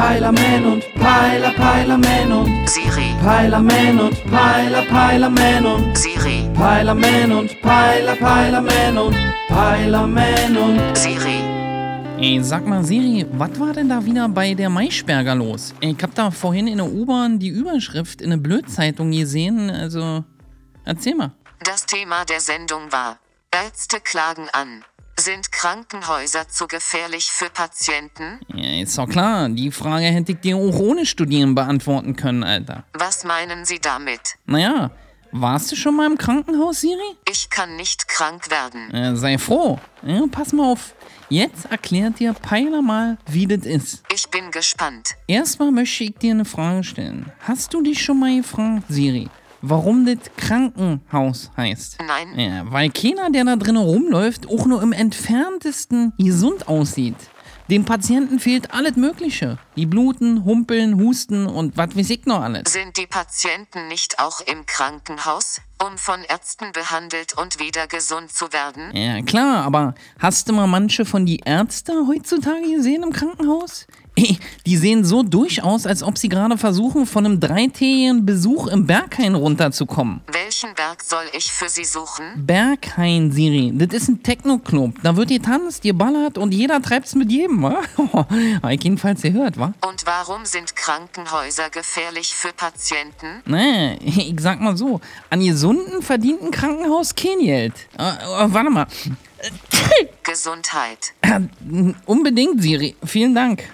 Peilerman und Peiler, Peilerman und Siri, Peilerman und Peiler, Peilerman und Siri, Peilerman und Peiler, Peilerman und Peilerman und Siri. Ey, sag mal, Siri, was war denn da wieder bei der Maischberger los? Ich hab da vorhin in der U-Bahn die Überschrift in der Blödzeitung gesehen, also erzähl mal. Das Thema der Sendung war Ärzte klagen an. Sind Krankenhäuser zu gefährlich für Patienten? Ja, ist doch klar, die Frage hätte ich dir auch ohne Studieren beantworten können, Alter. Was meinen Sie damit? Naja, warst du schon mal im Krankenhaus, Siri? Ich kann nicht krank werden. Äh, sei froh. Ja, pass mal auf. Jetzt erklärt dir Peiler mal, wie das ist. Ich bin gespannt. Erstmal möchte ich dir eine Frage stellen. Hast du dich schon mal gefragt, Siri, warum das Krankenhaus heißt? Nein, Ja, weil keiner, der da drinnen rumläuft, auch nur im entferntesten gesund aussieht. Dem Patienten fehlt alles Mögliche. Die bluten, humpeln, husten und was weiß ich noch alles. sind die Patienten nicht auch im Krankenhaus, um von Ärzten behandelt und wieder gesund zu werden? Ja, klar, aber hast du mal manche von die Ärzte heutzutage gesehen im Krankenhaus? Ey, Die sehen so durch aus, als ob sie gerade versuchen, von einem dreitägigen Besuch im Berghain runterzukommen. Welchen Berg soll ich für Sie suchen? Berghain, Siri, das ist ein Techno-Club. Da wird getanzt, geballert und jeder treibt's mit jedem, wa? Jedenfalls gehört, wa? Und warum sind Krankenhäuser gefährlich für Patienten? Nee, ich sag mal so, an gesunden verdient ein Krankenhaus kein Geld. Äh, äh, warte mal. Gesundheit. Äh, unbedingt, Siri. Vielen Dank.